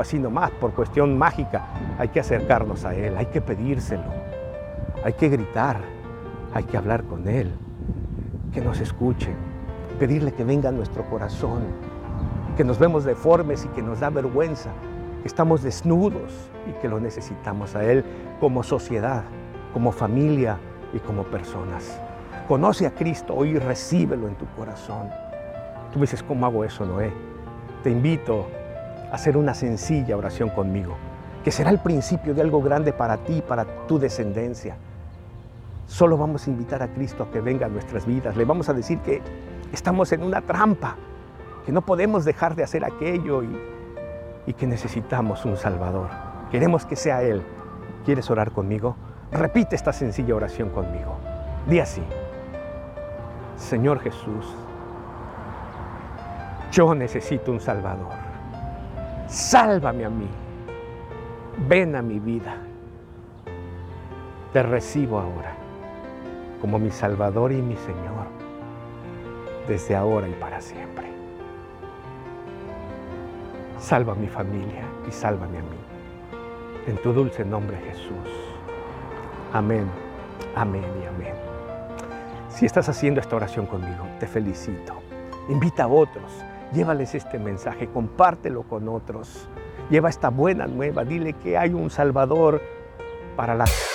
así nomás, por cuestión mágica. Hay que acercarnos a Él, hay que pedírselo, hay que gritar, hay que hablar con Él, que nos escuche, pedirle que venga a nuestro corazón, que nos vemos deformes y que nos da vergüenza, que estamos desnudos y que lo necesitamos a Él como sociedad, como familia y como personas. Conoce a Cristo hoy y recíbelo en tu corazón. Tú dices, ¿cómo hago eso, Noé? Te invito hacer una sencilla oración conmigo, que será el principio de algo grande para ti y para tu descendencia. Solo vamos a invitar a Cristo a que venga a nuestras vidas. Le vamos a decir que estamos en una trampa, que no podemos dejar de hacer aquello y, y que necesitamos un Salvador. Queremos que sea Él. ¿Quieres orar conmigo? Repite esta sencilla oración conmigo. Di así. Señor Jesús, yo necesito un Salvador. Sálvame a mí. Ven a mi vida. Te recibo ahora como mi Salvador y mi Señor, desde ahora y para siempre. Salva a mi familia y sálvame a mí. En tu dulce nombre Jesús. Amén, amén y amén. Si estás haciendo esta oración conmigo, te felicito. Invita a otros, llévales este mensaje, compártelo con otros. Lleva esta buena nueva, dile que hay un Salvador para las